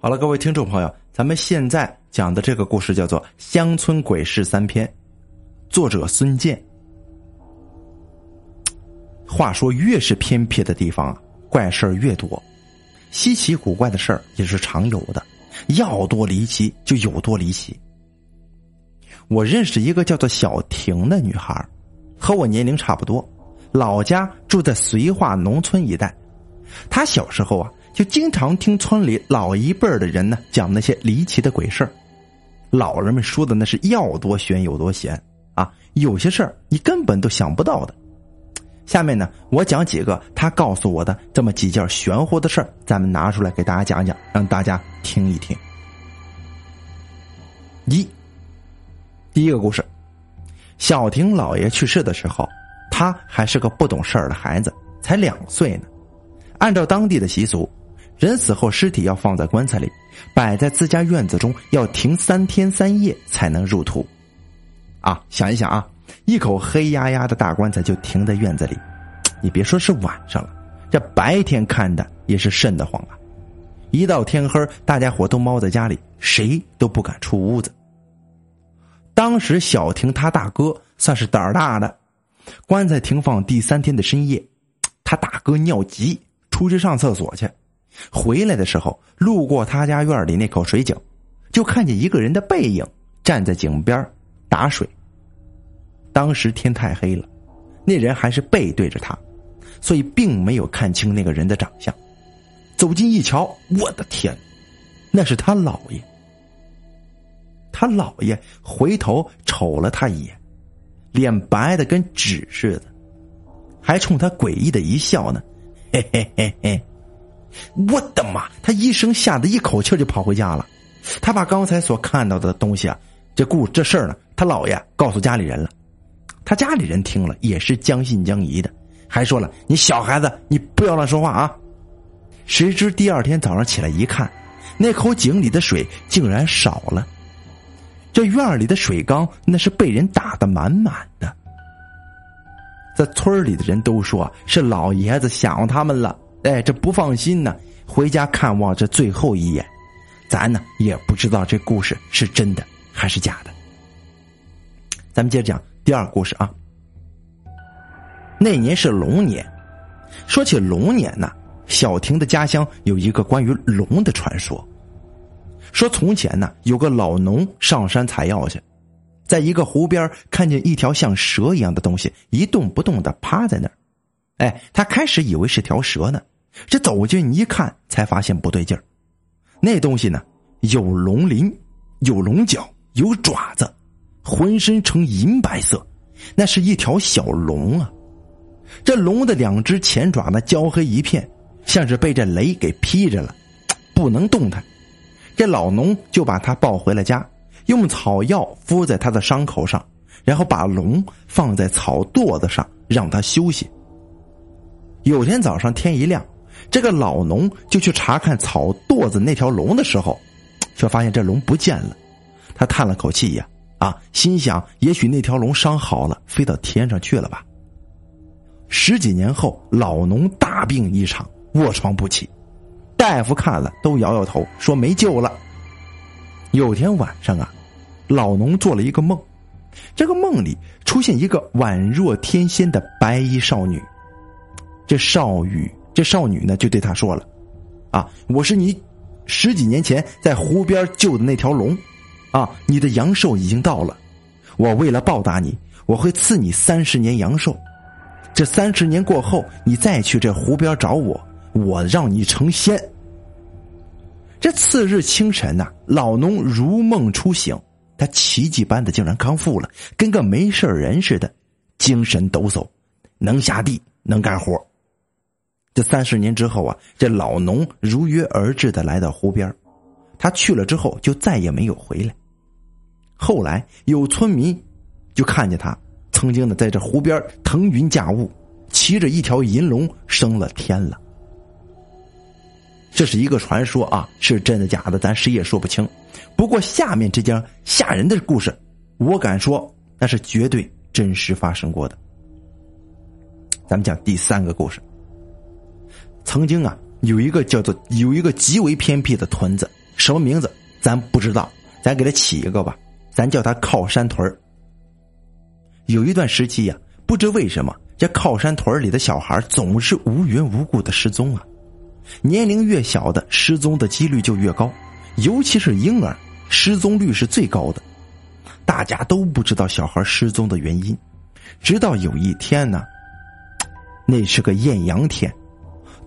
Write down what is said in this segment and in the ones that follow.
好了，各位听众朋友，咱们现在讲的这个故事叫做《乡村鬼事三篇》，作者孙健。话说，越是偏僻的地方啊，怪事儿越多，稀奇古怪的事儿也是常有的，要多离奇就有多离奇。我认识一个叫做小婷的女孩，和我年龄差不多，老家住在绥化农村一带。她小时候啊。就经常听村里老一辈的人呢讲那些离奇的鬼事儿，老人们说的那是要多悬有多悬啊，有些事儿你根本都想不到的。下面呢，我讲几个他告诉我的这么几件玄乎的事儿，咱们拿出来给大家讲讲，让大家听一听。一，第一个故事，小婷姥爷去世的时候，他还是个不懂事儿的孩子，才两岁呢。按照当地的习俗。人死后，尸体要放在棺材里，摆在自家院子中，要停三天三夜才能入土。啊，想一想啊，一口黑压压的大棺材就停在院子里，你别说是晚上了，这白天看的也是瘆得慌啊！一到天黑，大家伙都猫在家里，谁都不敢出屋子。当时小婷他大哥算是胆儿大的，棺材停放第三天的深夜，他大哥尿急，出去上厕所去。回来的时候，路过他家院里那口水井，就看见一个人的背影站在井边打水。当时天太黑了，那人还是背对着他，所以并没有看清那个人的长相。走近一瞧，我的天，那是他姥爷。他姥爷回头瞅了他一眼，脸白的跟纸似的，还冲他诡异的一笑呢，嘿嘿嘿嘿。我的妈！他一声吓得一口气就跑回家了。他把刚才所看到的东西啊，这故这事儿呢，他姥爷告诉家里人了。他家里人听了也是将信将疑的，还说了：“你小孩子，你不要乱说话啊！”谁知第二天早上起来一看，那口井里的水竟然少了，这院里的水缸那是被人打的满满的。在村里的人都说是老爷子想他们了。哎，这不放心呢，回家看望这最后一眼。咱呢也不知道这故事是真的还是假的。咱们接着讲第二故事啊。那年是龙年，说起龙年呢，小婷的家乡有一个关于龙的传说。说从前呢，有个老农上山采药去，在一个湖边看见一条像蛇一样的东西一动不动的趴在那儿。哎，他开始以为是条蛇呢，这走近一看，才发现不对劲儿。那东西呢，有龙鳞，有龙角，有爪子，浑身呈银白色，那是一条小龙啊。这龙的两只前爪呢，焦黑一片，像是被这雷给劈着了，不能动弹。这老农就把它抱回了家，用草药敷在他的伤口上，然后把龙放在草垛子上，让他休息。有天早上天一亮，这个老农就去查看草垛子那条龙的时候，却发现这龙不见了。他叹了口气呀，啊，心想也许那条龙伤好了，飞到天上去了吧。十几年后，老农大病一场，卧床不起，大夫看了都摇摇头，说没救了。有天晚上啊，老农做了一个梦，这个梦里出现一个宛若天仙的白衣少女。这少女，这少女呢，就对他说了：“啊，我是你十几年前在湖边救的那条龙，啊，你的阳寿已经到了。我为了报答你，我会赐你三十年阳寿。这三十年过后，你再去这湖边找我，我让你成仙。”这次日清晨呐，老农如梦初醒，他奇迹般的竟然康复了，跟个没事人似的，精神抖擞，能下地，能干活。这三十年之后啊，这老农如约而至的来到湖边，他去了之后就再也没有回来。后来有村民就看见他曾经呢在这湖边腾云驾雾，骑着一条银龙升了天了。这是一个传说啊，是真的假的，咱谁也说不清。不过下面这件吓人的故事，我敢说那是绝对真实发生过的。咱们讲第三个故事。曾经啊，有一个叫做有一个极为偏僻的屯子，什么名字咱不知道，咱给他起一个吧，咱叫他靠山屯儿有一段时期呀，不知为什么，这靠山屯里的小孩总是无缘无故的失踪啊。年龄越小的失踪的几率就越高，尤其是婴儿失踪率是最高的。大家都不知道小孩失踪的原因，直到有一天呢，那是个艳阳天，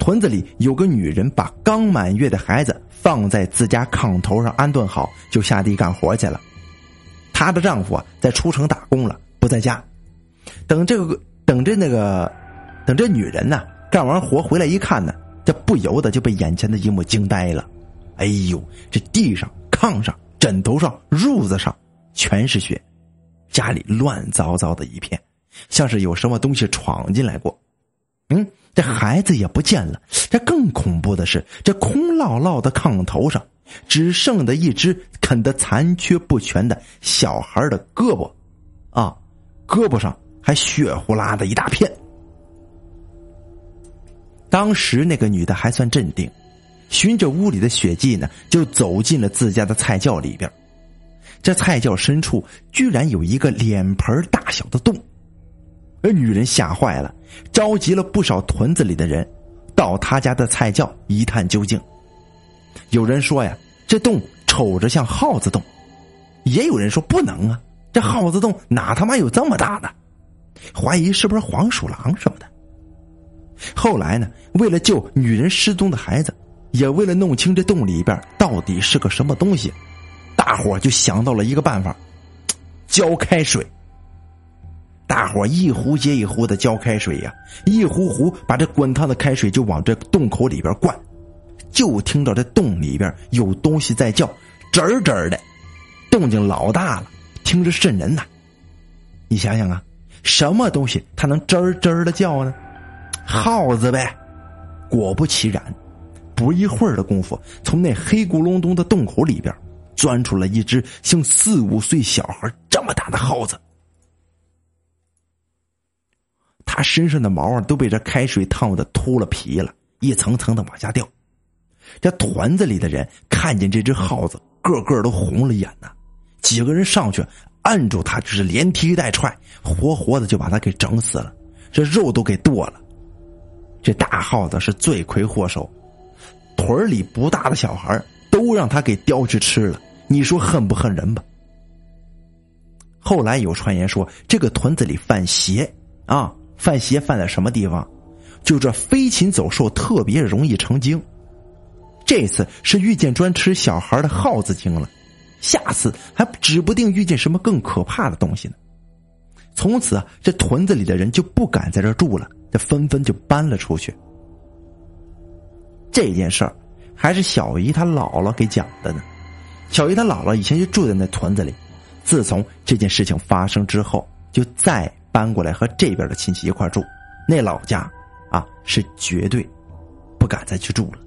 屯子里有个女人把刚满月的孩子放在自家炕头上安顿好，就下地干活去了。她的丈夫啊在出城打工了，不在家。等这个等着那个等这女人呢干完活回来一看呢。这不由得就被眼前的一幕惊呆了，哎呦，这地上、炕上、枕头上、褥子上全是血，家里乱糟糟的一片，像是有什么东西闯进来过。这孩子也不见了。这更恐怖的是，这空落落的炕头上只剩的一只啃得残缺不全的小孩的胳膊，啊，胳膊上还血呼啦的一大片。当时那个女的还算镇定，循着屋里的血迹呢，就走进了自家的菜窖里边。这菜窖深处居然有一个脸盆大小的洞，而女人吓坏了，召集了不少屯子里的人，到他家的菜窖一探究竟。有人说呀，这洞瞅着像耗子洞；也有人说不能啊，这耗子洞哪他妈有这么大的？怀疑是不是黄鼠狼什么的。后来呢？为了救女人失踪的孩子，也为了弄清这洞里边到底是个什么东西，大伙就想到了一个办法：浇开水。大伙一壶接一壶的浇开水呀，一壶壶把这滚烫的开水就往这洞口里边灌，就听到这洞里边有东西在叫，吱吱的，动静老大了，听着瘆人呐。你想想啊，什么东西它能吱吱的叫呢？耗子呗，果不其然，不一会儿的功夫，从那黑咕隆咚的洞口里边钻出了一只像四五岁小孩这么大的耗子。他身上的毛啊都被这开水烫的秃了皮了，一层层的往下掉。这团子里的人看见这只耗子，个个都红了眼呐。几个人上去按住他，就是连踢带踹，活活的就把他给整死了，这肉都给剁了。这大耗子是罪魁祸首，屯里不大的小孩都让他给叼去吃了。你说恨不恨人吧？后来有传言说，这个屯子里犯邪啊，犯邪犯在什么地方？就这飞禽走兽特别容易成精。这次是遇见专吃小孩的耗子精了，下次还指不定遇见什么更可怕的东西呢。从此啊，这屯子里的人就不敢在这住了。这纷纷就搬了出去。这件事儿还是小姨她姥姥给讲的呢。小姨她姥姥以前就住在那屯子里，自从这件事情发生之后，就再搬过来和这边的亲戚一块住。那老家啊，是绝对不敢再去住了。